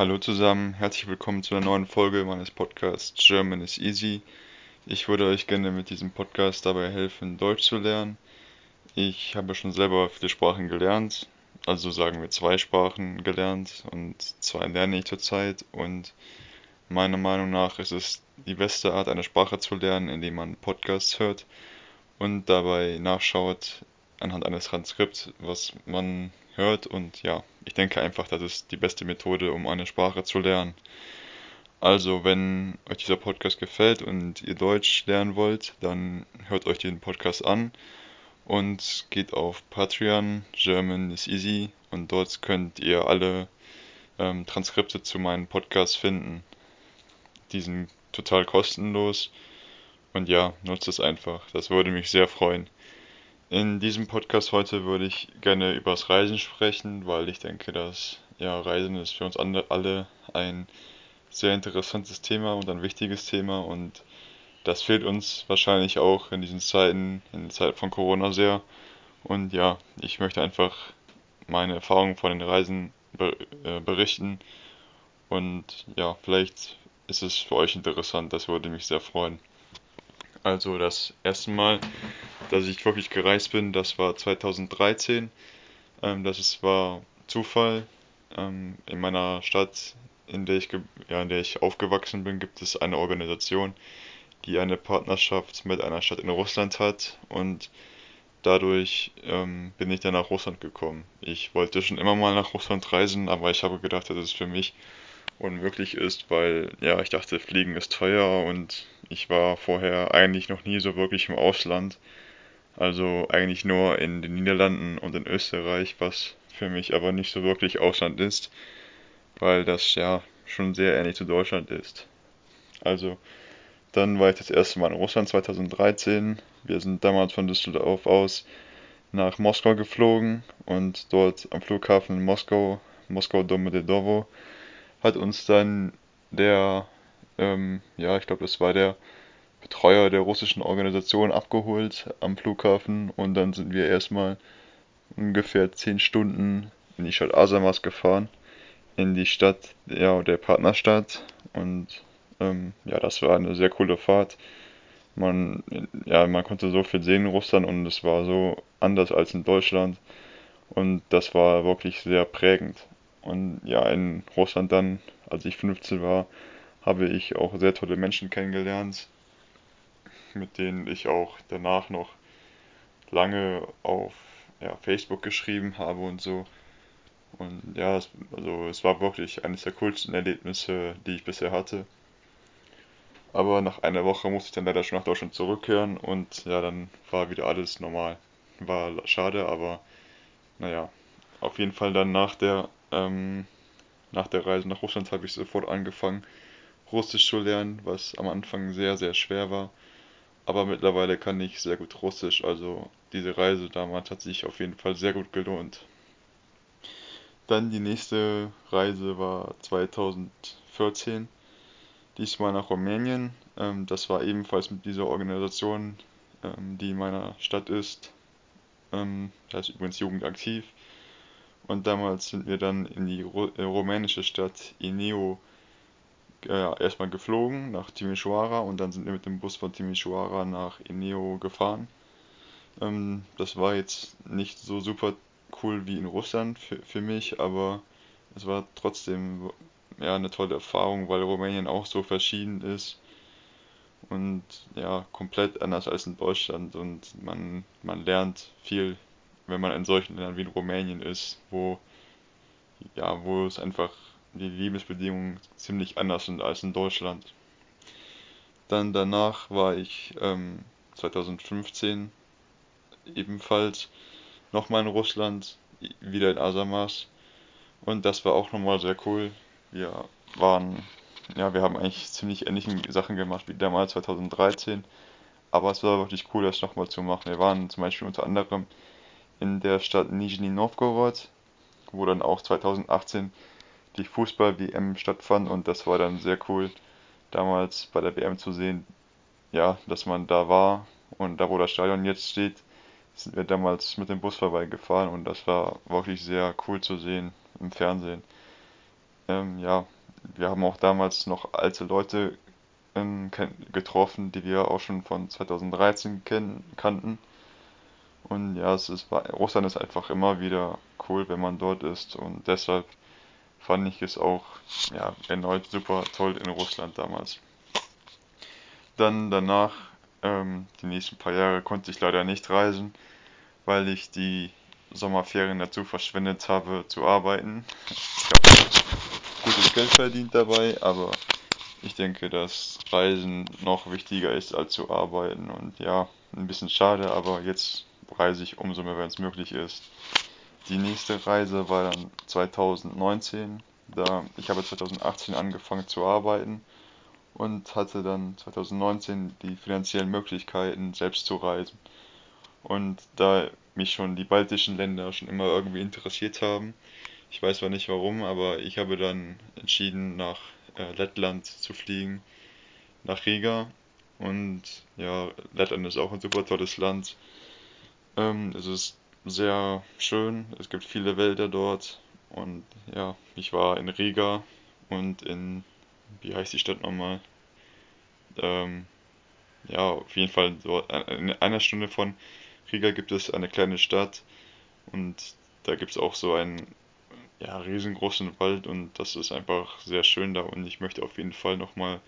Hallo zusammen, herzlich willkommen zu einer neuen Folge meines Podcasts German is Easy. Ich würde euch gerne mit diesem Podcast dabei helfen, Deutsch zu lernen. Ich habe schon selber viele Sprachen gelernt, also sagen wir zwei Sprachen gelernt und zwei lerne ich zurzeit. Und meiner Meinung nach ist es die beste Art, eine Sprache zu lernen, indem man Podcasts hört und dabei nachschaut anhand eines Transkripts, was man hört. Und ja, ich denke einfach, das ist die beste Methode, um eine Sprache zu lernen. Also, wenn euch dieser Podcast gefällt und ihr Deutsch lernen wollt, dann hört euch den Podcast an und geht auf Patreon, German is easy und dort könnt ihr alle ähm, Transkripte zu meinen Podcasts finden. Die sind total kostenlos und ja, nutzt es einfach. Das würde mich sehr freuen. In diesem Podcast heute würde ich gerne über das Reisen sprechen, weil ich denke, dass ja, Reisen ist für uns alle ein sehr interessantes Thema und ein wichtiges Thema und das fehlt uns wahrscheinlich auch in diesen Zeiten, in der Zeit von Corona sehr. Und ja, ich möchte einfach meine Erfahrungen von den Reisen äh, berichten und ja, vielleicht ist es für euch interessant, das würde mich sehr freuen. Also das erste Mal, dass ich wirklich gereist bin, das war 2013. Ähm, das ist, war Zufall. Ähm, in meiner Stadt, in der, ich, ja, in der ich aufgewachsen bin, gibt es eine Organisation, die eine Partnerschaft mit einer Stadt in Russland hat und dadurch ähm, bin ich dann nach Russland gekommen. Ich wollte schon immer mal nach Russland reisen, aber ich habe gedacht, dass es für mich unmöglich ist, weil ja, ich dachte, Fliegen ist teuer und ich war vorher eigentlich noch nie so wirklich im Ausland. Also eigentlich nur in den Niederlanden und in Österreich, was für mich aber nicht so wirklich Ausland ist, weil das ja schon sehr ähnlich zu Deutschland ist. Also dann war ich das erste Mal in Russland 2013. Wir sind damals von Düsseldorf aus nach Moskau geflogen und dort am Flughafen in Moskau, Moskau Domodedovo, hat uns dann der ähm, ja, ich glaube, das war der Betreuer der russischen Organisation abgeholt am Flughafen und dann sind wir erstmal ungefähr 10 Stunden in die Stadt Asamas gefahren, in die Stadt ja, der Partnerstadt und ähm, ja, das war eine sehr coole Fahrt. Man, ja, man konnte so viel sehen in Russland und es war so anders als in Deutschland und das war wirklich sehr prägend. Und ja, in Russland dann, als ich 15 war, habe ich auch sehr tolle Menschen kennengelernt, mit denen ich auch danach noch lange auf ja, Facebook geschrieben habe und so. Und ja, es, also es war wirklich eines der coolsten Erlebnisse, die ich bisher hatte. Aber nach einer Woche musste ich dann leider schon nach Deutschland zurückkehren und ja, dann war wieder alles normal. War schade, aber naja, auf jeden Fall dann nach der, ähm, nach der Reise nach Russland habe ich sofort angefangen, Russisch zu lernen, was am Anfang sehr, sehr schwer war. Aber mittlerweile kann ich sehr gut Russisch, also diese Reise damals hat sich auf jeden Fall sehr gut gelohnt. Dann die nächste Reise war 2014, diesmal nach Rumänien. Ähm, das war ebenfalls mit dieser Organisation, ähm, die in meiner Stadt ist. Ähm, das heißt übrigens Jugendaktiv. Und damals sind wir dann in die äh, rumänische Stadt Ineo äh, erstmal geflogen nach Timișoara und dann sind wir mit dem Bus von Timișoara nach Ineo gefahren. Ähm, das war jetzt nicht so super cool wie in Russland für, für mich, aber es war trotzdem ja, eine tolle Erfahrung, weil Rumänien auch so verschieden ist und ja, komplett anders als in Deutschland und man, man lernt viel, wenn man in solchen Ländern wie in Rumänien ist, wo ja, wo es einfach die Lebensbedingungen ziemlich anders sind als in Deutschland. Dann danach war ich ähm, 2015 ebenfalls nochmal in Russland, wieder in Asamas. Und das war auch nochmal sehr cool. Wir waren, ja, wir haben eigentlich ziemlich ähnliche Sachen gemacht wie damals 2013. Aber es war wirklich cool, das nochmal zu machen. Wir waren zum Beispiel unter anderem in der Stadt Nizhny Novgorod, wo dann auch 2018 die Fußball-WM stattfand und das war dann sehr cool, damals bei der WM zu sehen, ja, dass man da war und da, wo das Stadion jetzt steht, sind wir damals mit dem Bus vorbeigefahren und das war wirklich sehr cool zu sehen im Fernsehen. Ähm, ja, wir haben auch damals noch alte Leute ähm, getroffen, die wir auch schon von 2013 kennen, kannten. Und ja, es ist, Russland ist einfach immer wieder cool, wenn man dort ist. Und deshalb fand ich es auch ja, erneut super toll in Russland damals. Dann danach, ähm, die nächsten paar Jahre konnte ich leider nicht reisen, weil ich die Sommerferien dazu verschwendet habe zu arbeiten. Ich habe gutes Geld verdient dabei, aber ich denke, dass Reisen noch wichtiger ist als zu arbeiten. Und ja, ein bisschen schade, aber jetzt reise ich umso mehr, wenn es möglich ist. Die nächste Reise war dann 2019. Da, ich habe 2018 angefangen zu arbeiten und hatte dann 2019 die finanziellen Möglichkeiten, selbst zu reisen. Und da mich schon die baltischen Länder schon immer irgendwie interessiert haben, ich weiß zwar nicht warum, aber ich habe dann entschieden, nach äh, Lettland zu fliegen, nach Riga. Und ja, Lettland ist auch ein super tolles Land. Ähm, es ist sehr schön, es gibt viele Wälder dort. Und ja, ich war in Riga und in, wie heißt die Stadt nochmal? Ähm, ja, auf jeden Fall so in einer Stunde von Riga gibt es eine kleine Stadt und da gibt es auch so einen ja, riesengroßen Wald und das ist einfach sehr schön da und ich möchte auf jeden Fall nochmal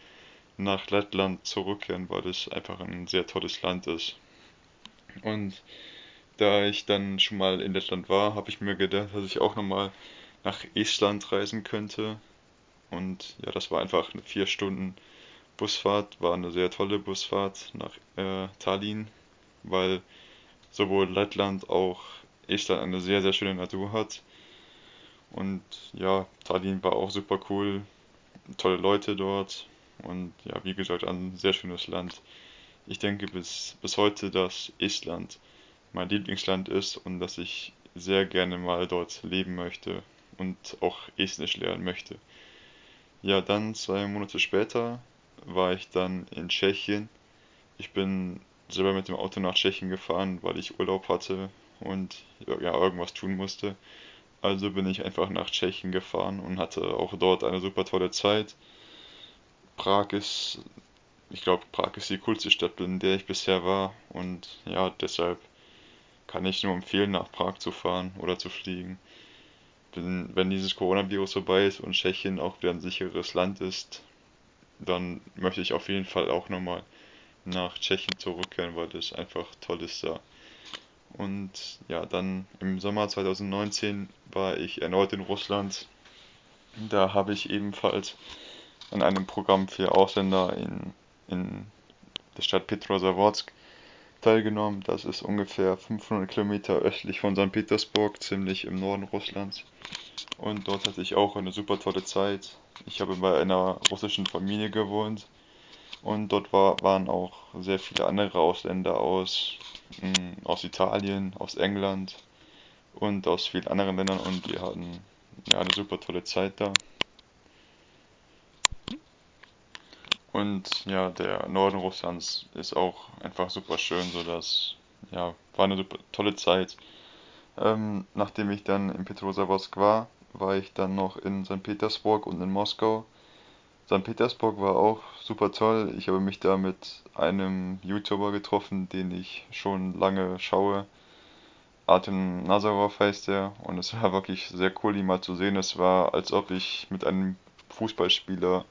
nach Lettland zurückkehren, weil es einfach ein sehr tolles Land ist. Und da ich dann schon mal in Lettland war, habe ich mir gedacht, dass ich auch nochmal nach Estland reisen könnte. Und ja, das war einfach eine vier Stunden Busfahrt, war eine sehr tolle Busfahrt nach äh, Tallinn, weil sowohl Lettland auch Estland eine sehr, sehr schöne Natur hat. Und ja, Tallinn war auch super cool, tolle Leute dort und ja, wie gesagt, ein sehr schönes Land. Ich denke bis, bis heute, dass Estland mein Lieblingsland ist und dass ich sehr gerne mal dort leben möchte und auch Estnisch lernen möchte. Ja, dann zwei Monate später war ich dann in Tschechien. Ich bin selber mit dem Auto nach Tschechien gefahren, weil ich Urlaub hatte und ja, irgendwas tun musste. Also bin ich einfach nach Tschechien gefahren und hatte auch dort eine super tolle Zeit. Prag ist, ich glaube, Prag ist die coolste Stadt, in der ich bisher war. Und ja, deshalb kann ich nur empfehlen, nach Prag zu fahren oder zu fliegen. Wenn, wenn dieses Coronavirus vorbei ist und Tschechien auch wieder ein sicheres Land ist, dann möchte ich auf jeden Fall auch nochmal nach Tschechien zurückkehren, weil das einfach toll ist da. Und ja, dann im Sommer 2019 war ich erneut in Russland. Da habe ich ebenfalls an einem Programm für Ausländer in, in der Stadt Petrosavodsk teilgenommen. Das ist ungefähr 500 Kilometer östlich von St. Petersburg, ziemlich im Norden Russlands. Und dort hatte ich auch eine super tolle Zeit. Ich habe bei einer russischen Familie gewohnt und dort war, waren auch sehr viele andere Ausländer aus, mh, mm, aus Italien, aus England und aus vielen anderen Ländern und wir hatten ja, eine super tolle Zeit da. Und ja, der Norden Russlands ist auch einfach super schön, so dass ja, war eine super tolle Zeit. Ähm, nachdem ich dann in Petrosavodsk war, war ich dann noch in St. Petersburg und in Moskau. St. Petersburg war auch super toll. Ich habe mich da mit einem YouTuber getroffen, den ich schon lange schaue. Artem Nazarov heißt er und es war wirklich sehr cool, ihn mal zu sehen. Es war, als ob ich mit einem Fußballspieler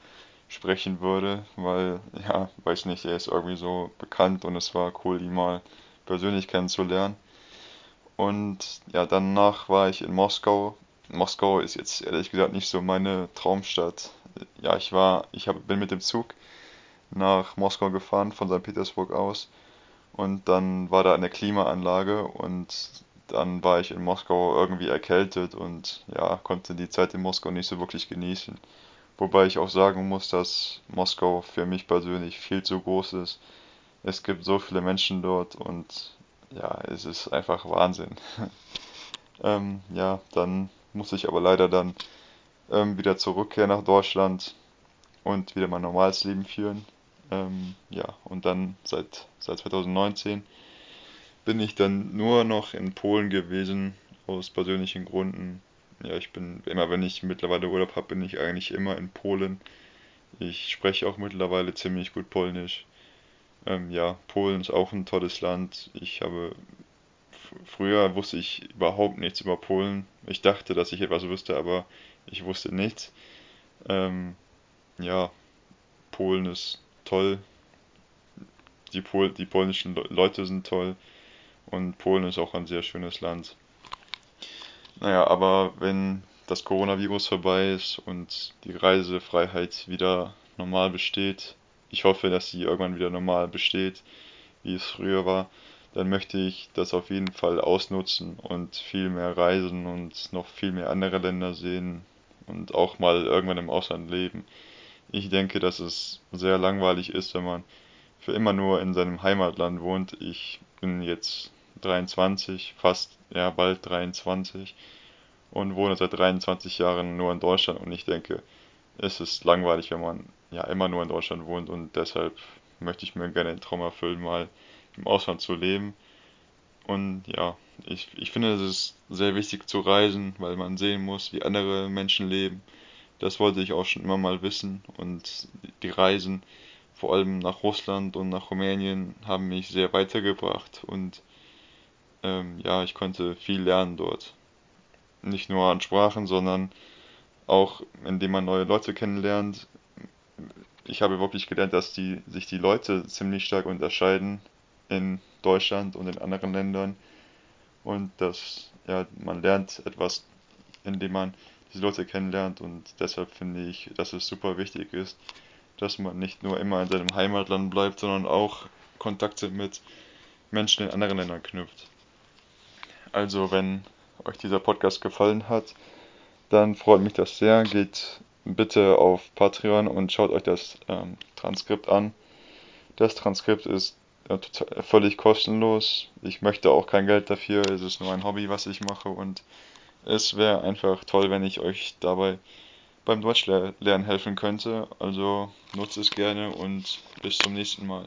sprechen würde, weil, ja, weiß nicht, er ist irgendwie so bekannt und es war cool, ihn mal persönlich kennenzulernen. Und ja, danach war ich in Moskau. Moskau ist jetzt ehrlich gesagt nicht so meine Traumstadt. Ja, ich war, ich hab, bin mit dem Zug nach Moskau gefahren von St. Petersburg aus und dann war da eine Klimaanlage und dann war ich in Moskau irgendwie erkältet und ja, konnte die Zeit in Moskau nicht so wirklich genießen. Wobei ich auch sagen muss, dass Moskau für mich persönlich viel zu groß ist. Es gibt so viele Menschen dort und ja, es ist einfach Wahnsinn. ähm, ja, dann muss ich aber leider dann ähm, wieder zurückkehren nach Deutschland und wieder mein normales Leben führen. Ähm, ja, und dann seit, seit 2019 bin ich dann nur noch in Polen gewesen, aus persönlichen Gründen. Ja, ich bin immer, wenn ich mittlerweile Urlaub habe, bin ich eigentlich immer in Polen. Ich spreche auch mittlerweile ziemlich gut Polnisch. Ähm, ja, Polen ist auch ein tolles Land. Ich habe früher wusste ich überhaupt nichts über Polen. Ich dachte, dass ich etwas wüsste, aber ich wusste nichts. Ähm, ja, Polen ist toll. Die, Pol die polnischen Le Leute sind toll. Und Polen ist auch ein sehr schönes Land. Naja, aber wenn das Coronavirus vorbei ist und die Reisefreiheit wieder normal besteht, ich hoffe, dass sie irgendwann wieder normal besteht, wie es früher war, dann möchte ich das auf jeden Fall ausnutzen und viel mehr reisen und noch viel mehr andere Länder sehen und auch mal irgendwann im Ausland leben. Ich denke, dass es sehr langweilig ist, wenn man für immer nur in seinem Heimatland wohnt. Ich bin jetzt 23, fast, ja, bald 23 und wohne seit 23 Jahren nur in Deutschland und ich denke, es ist langweilig, wenn man ja immer nur in Deutschland wohnt und deshalb möchte ich mir gerne den Traum erfüllen, mal im Ausland zu leben. Und ja, ich, ich finde, es ist sehr wichtig zu reisen, weil man sehen muss, wie andere Menschen leben. Das wollte ich auch schon immer mal wissen. Und die Reisen, vor allem nach Russland und nach Rumänien, haben mich sehr weitergebracht. Und ähm, ja, ich konnte viel lernen dort. Nicht nur an Sprachen, sondern auch indem man neue Leute kennenlernt. Ich habe wirklich gelernt, dass die, sich die Leute ziemlich stark unterscheiden in Deutschland und in anderen Ländern. Und dass ja, man lernt etwas, indem man diese Leute kennenlernt. Und deshalb finde ich, dass es super wichtig ist, dass man nicht nur immer in seinem Heimatland bleibt, sondern auch Kontakte mit Menschen in anderen Ländern knüpft. Also, wenn euch dieser Podcast gefallen hat, dann freut mich das sehr. Geht bitte auf Patreon und schaut euch das ähm, Transkript an. Das Transkript ist ja, total, völlig kostenlos. Ich möchte auch kein Geld dafür. Es ist nur ein Hobby, was ich mache und es wäre einfach toll, wenn ich euch dabei beim Deutschlernen helfen könnte. Also nutzt es gerne und bis zum nächsten Mal.